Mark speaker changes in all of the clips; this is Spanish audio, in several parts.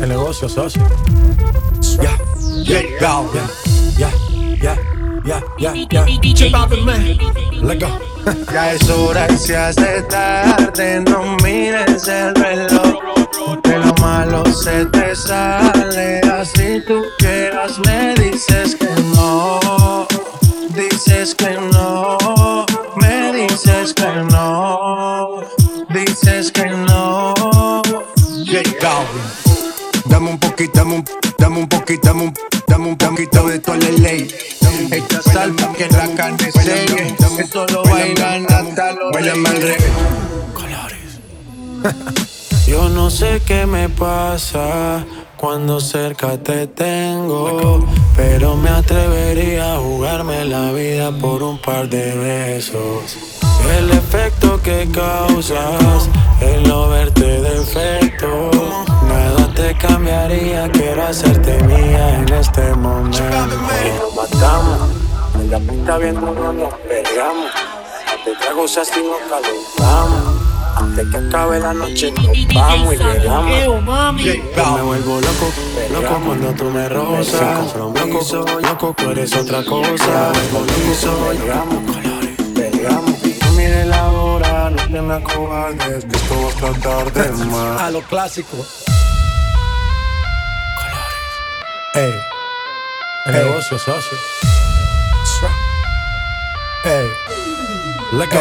Speaker 1: El negocio socio. Ya, ya, ya, ya, ya, ya, ya. Let go.
Speaker 2: Ya es hora y se hace tarde, no mires el reloj. Que lo malo se te sale, así tú quieras me dices que no, dices que no, Dame un poquito, dame un, poquito, dame un, dame un poquito de toda la ley. Echa sal pa' que la carne seque. Esto lo bailan hasta los revés.
Speaker 3: Yo no sé qué me pasa cuando cerca te tengo, pero me atrevería a jugarme la vida por un par de besos. El efecto que causas, el no verte defecto, nada te cambiaría, quiero hacerte mía en este momento. Nos matamos, en la pinta viendo no nos pegamos, te trago así nos calentamos. Antes que acabe la noche nos vamos y llegamos. Yo me vuelvo loco, loco cuando tú me rozas. Loco, soy loco, tú eres otra cosa. Me vuelvo soy llegamos, colores, peleamos. No mires la hora, no te me acobardes, que esto va a tratar de más.
Speaker 1: A lo clásico. Ey. El
Speaker 2: Ey.
Speaker 1: negocio socio. Ey. Let go.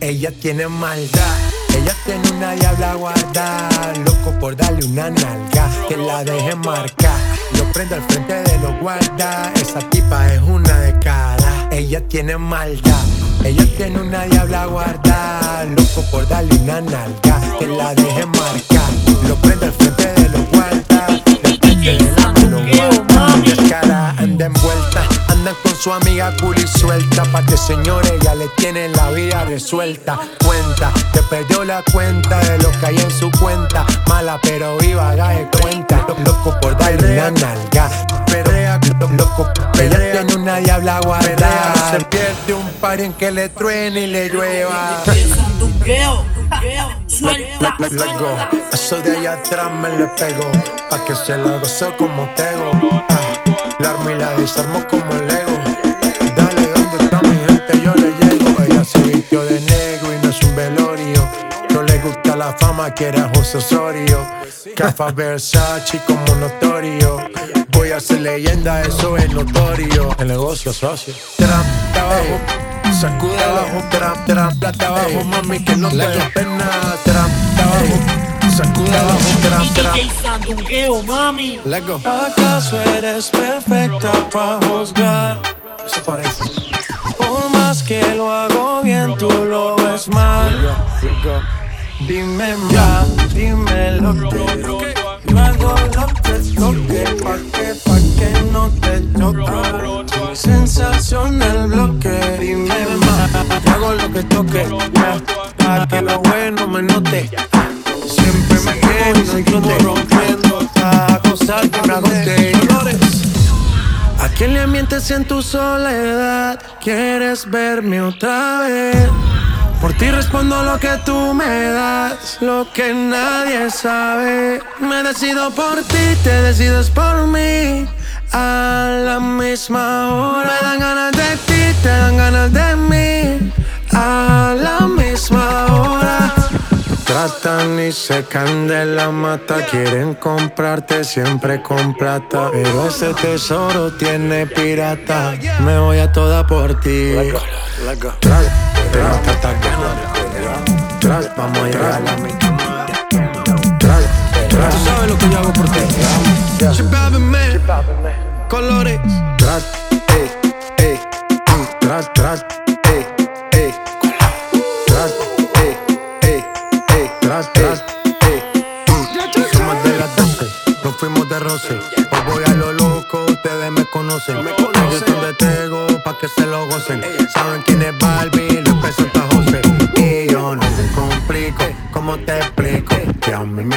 Speaker 2: Ella tiene maldad, ella tiene una diabla guardada, loco por darle una nalga, que la deje marcar. Lo prendo al frente de los guardas, esa tipa es una de cara. Ella tiene maldad, ella tiene una diabla guardada, loco por darle una nalga, que la deje marcar. Lo prendo al frente de los le lame con su amiga cool y suelta. Pa' que señores ya le tienen la vida resuelta. Cuenta, te perdió la cuenta de lo que hay en su cuenta. Mala pero viva, haga de cuenta. Lo- Loco por darle una nalga. Perrea, lo- loco, ella tiene una diabla guardada. Se pierde un par en que le truene y le llueva.
Speaker 4: Tungueo, tungueo. Suelta,
Speaker 2: Let, let go. Eso de allá atrás me le pego. Pa' que se la goce como tego. Ah, la armo y la desarmo como Lego. Dale, ¿dónde está mi gente? Yo le llego. Ella se vistió de negro y no es un velorio. No le gusta la fama, quiere a José Osorio. Cafa Versace como notorio. Voy a ser leyenda, eso es notorio.
Speaker 1: El negocio socio.
Speaker 2: Trap, abajo, sacude abajo, trap, trap, plata abajo, mami, que no te pena. Trap, abajo, sacude abajo,
Speaker 4: Sandungueo, mami.
Speaker 2: Let go.
Speaker 3: ¿Acaso eres perfecta para juzgar?
Speaker 2: Eso parece.
Speaker 3: Por más que lo hago bien, tú lo ves mal. Dime ya, dime lo que yo hago lo que toque, pa' que, pa' que no te choque. Sensacional bloque, dime más. Yo hago lo que toque, ya, pa' que lo bueno me note. Rompiendo, que me agote. ¿A quién le mientes en tu soledad? ¿Quieres verme otra vez? Por ti respondo lo que tú me das, lo que nadie sabe. Me decido por ti, te decides por mí. A la misma hora me dan ganas de ti, te dan ganas de mí. A la misma hora. Tratan y secan de la mata, quieren comprarte siempre con plata. Pero ese tesoro tiene pirata, me voy a toda por ti. Tras, tras. Tras, vamos a llegar a la mitad. Tras, tras, tú sabes lo que yo hago por ti. Chipábeme, colores. Tras, ey, ey, mm, tras, tras, ey, ey. Tras. Tras, tras, mm. Somos de las 12, nos fuimos de roce. Hoy voy a lo loco, ustedes me conocen.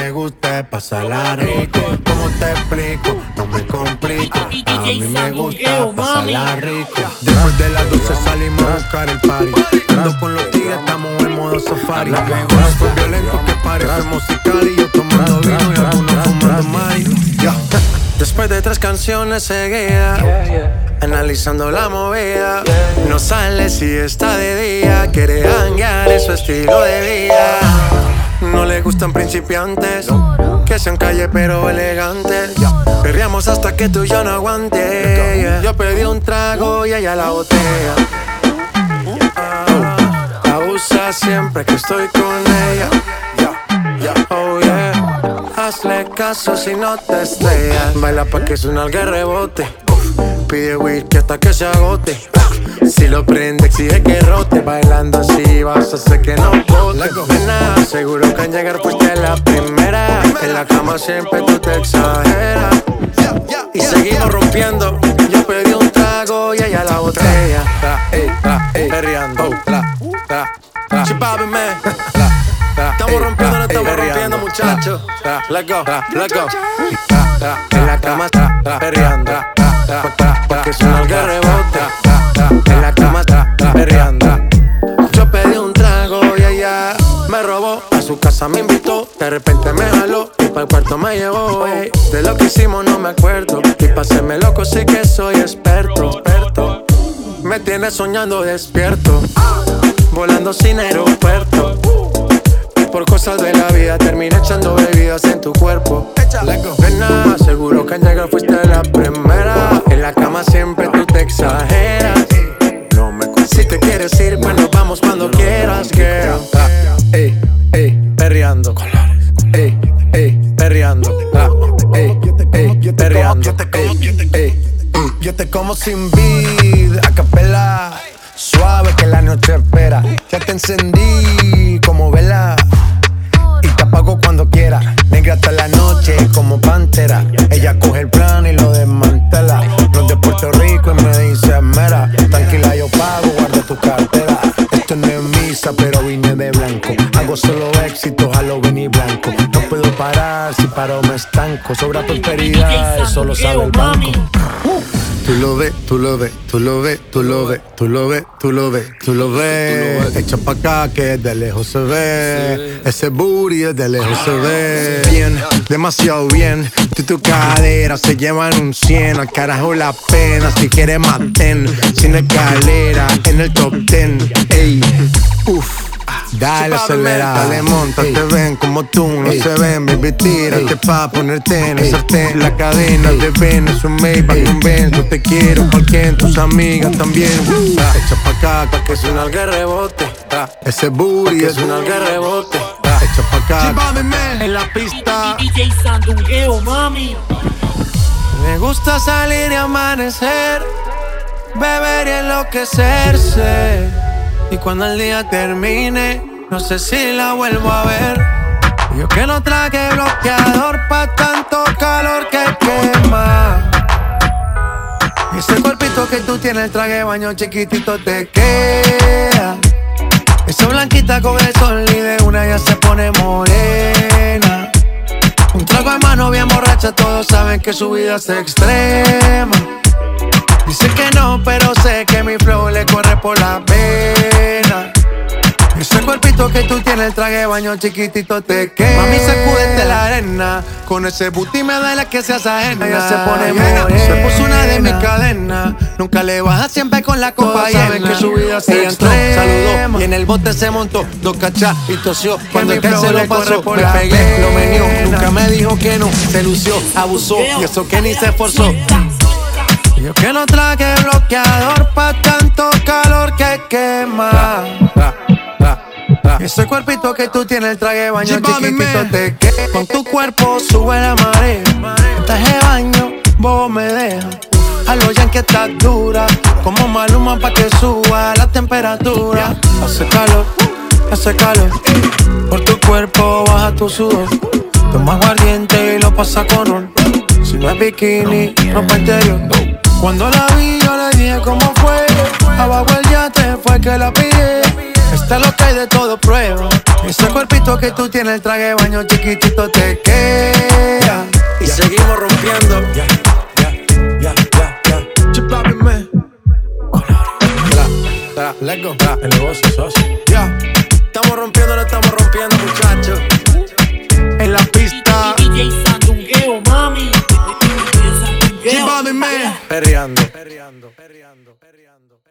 Speaker 3: Me gusta pasarla rico. ¿Cómo te explico? No me complico. A mí me gusta pasarla rico. Después de las 12 salimos a buscar el party. Ando con los tigres, estamos en modo safari. Ahora fue violento que parece musical y yo tomando vino y algunos fumando mari. Pone tres canciones seguidas. Analizando la movida. No sale si está de día. Quiere hanguear, es su estilo de vida. No le gustan principiantes. Que sean calle pero elegantes. Perreamos hasta que tú y yo no aguante. Yo pedí un trago y ella la botella. Ah, Abusa siempre que estoy con ella. Oh yeah. Hazle caso si no te estrellas. Baila pa' que suena el rebote. Pide whisky hasta que se agote. Si lo prende, exige que rote. Bailando así vas a hacer que no bote. Nena, seguro que al llegar fuiste la primera. En la cama siempre tú te exageras. Y seguimos rompiendo. Yo pedí un trago y ella la botella. Perreando. Chipabi, man. Estamos rompiendo, no estamos rompiendo, muchachos. Let's go, let's go. En la cama está perreando. Porque suena el rebote. Casa me invitó. De repente me jaló y para el cuarto me llevó. ey. De lo que hicimos no me acuerdo. Y pa' hacerme loco sí que soy experto. experto. Me tienes soñando despierto. Volando sin aeropuerto. Y por cosas de la vida terminé echando bebidas en tu cuerpo. Nena, seguro que al llegar fuiste la primera. En la cama siempre tú te exageras. No me si te quieres ir, pues nos vamos te como sin vid, a capela. Suave que la noche espera. Ya te encendí como vela. Y te apago cuando quiera. Negra hasta la noche como pantera. Ella coge el plan y lo desmantela. Los de Puerto Rico y me dice mera. Tranquila, yo pago, guarda tu cartera. Esto no es misa, pero vine de blanco. Hago solo éxito, Halloween y blanco. No puedo parar, si paro me estanco. Sobra prosperidad, eso lo sabe el banco. Tú lo ves, tú lo ves, tú lo ves, tú lo ves, tú lo ves, tú lo ves, tú lo ves. Echa pa' acá que de lejos se ve. Ese booty de lejos se ve. Bien, demasiado bien. Tú y tu cadera se llevan un 100. Al carajo la pena. Si quieres maten. Sin escalera, en el top 10. Dale, acelera, dale, monta, te ven como tú, no se ven, baby, tírate pa' ponerte en el sartén, la cadena de ven, es un Maybach, un Benz, yo te quiero, cualquier tus amigas también, Ah, echa pa' acá, pa' que suena el rebote, Ah, ese booty es un rebote, Ah, echa pa' acá, en la pista,
Speaker 4: DJ Sandungueo, mami.
Speaker 3: me gusta salir y amanecer, beber y enloquecerse. Y cuando el día termine, no sé si la vuelvo a ver. Yo que no traje bloqueador pa' tanto calor que quema. Ese cuerpito que tú tienes, el traje de baño chiquitito te queda. Esa blanquita con el sol y de una ya se pone morena. Un trago en mano bien borracha, todos saben que su vida es extrema. Dice que no, pero sé que mi flow le corre por la pena. Que tú tienes, el traje de baño chiquitito te queda. Mami, sacúdete la arena. Con ese booty me duele que seas ajena. Ella se pone morena. Se puso una de mis cadenas. Nunca le baja siempre con la copa
Speaker 5: Todos saben
Speaker 3: llena.
Speaker 5: que su vida se
Speaker 3: Ella entró, saludó y en el bote se montó. Dos cachas y tosió. Cuando el que se lo
Speaker 5: corre
Speaker 3: pasó,
Speaker 5: por
Speaker 3: me
Speaker 5: la
Speaker 3: pegué, lo
Speaker 5: pena.
Speaker 3: menió. Nunca me dijo que no. Se lució, abusó. Y eso que ni se esforzó. Yo que no traje bloqueador pa' tanto calor que quema. Ese cuerpito que tú tienes, el traje de baño chiquitito te quema. Con tu cuerpo sube la marea. Traje de baño, vos me deja. A los yankees estás dura. Como maluma pa' que suba la temperatura. Hace calor, hace calor. Por tu cuerpo baja tu sudor. Toma aguardiente y lo pasa con ron. Si no es bikini, ropa interior. Cuando la vi, yo le dije cómo fue. Abajo el yate fue que la pide. Está lo que hay de todo prueba. Ese cuerpito que tú tienes, el traje de baño chiquitito te queda. Y seguimos rompiendo.
Speaker 2: Ya, ya, ya, ya.
Speaker 3: Let's go.
Speaker 2: El negocio, socio.
Speaker 3: Ya. Estamos rompiendo, lo estamos rompiendo, muchachos. En la pista.
Speaker 4: DJ Sandungueo, mami.
Speaker 2: Perreando, perreando, perreando, perreando, perreando, perreando.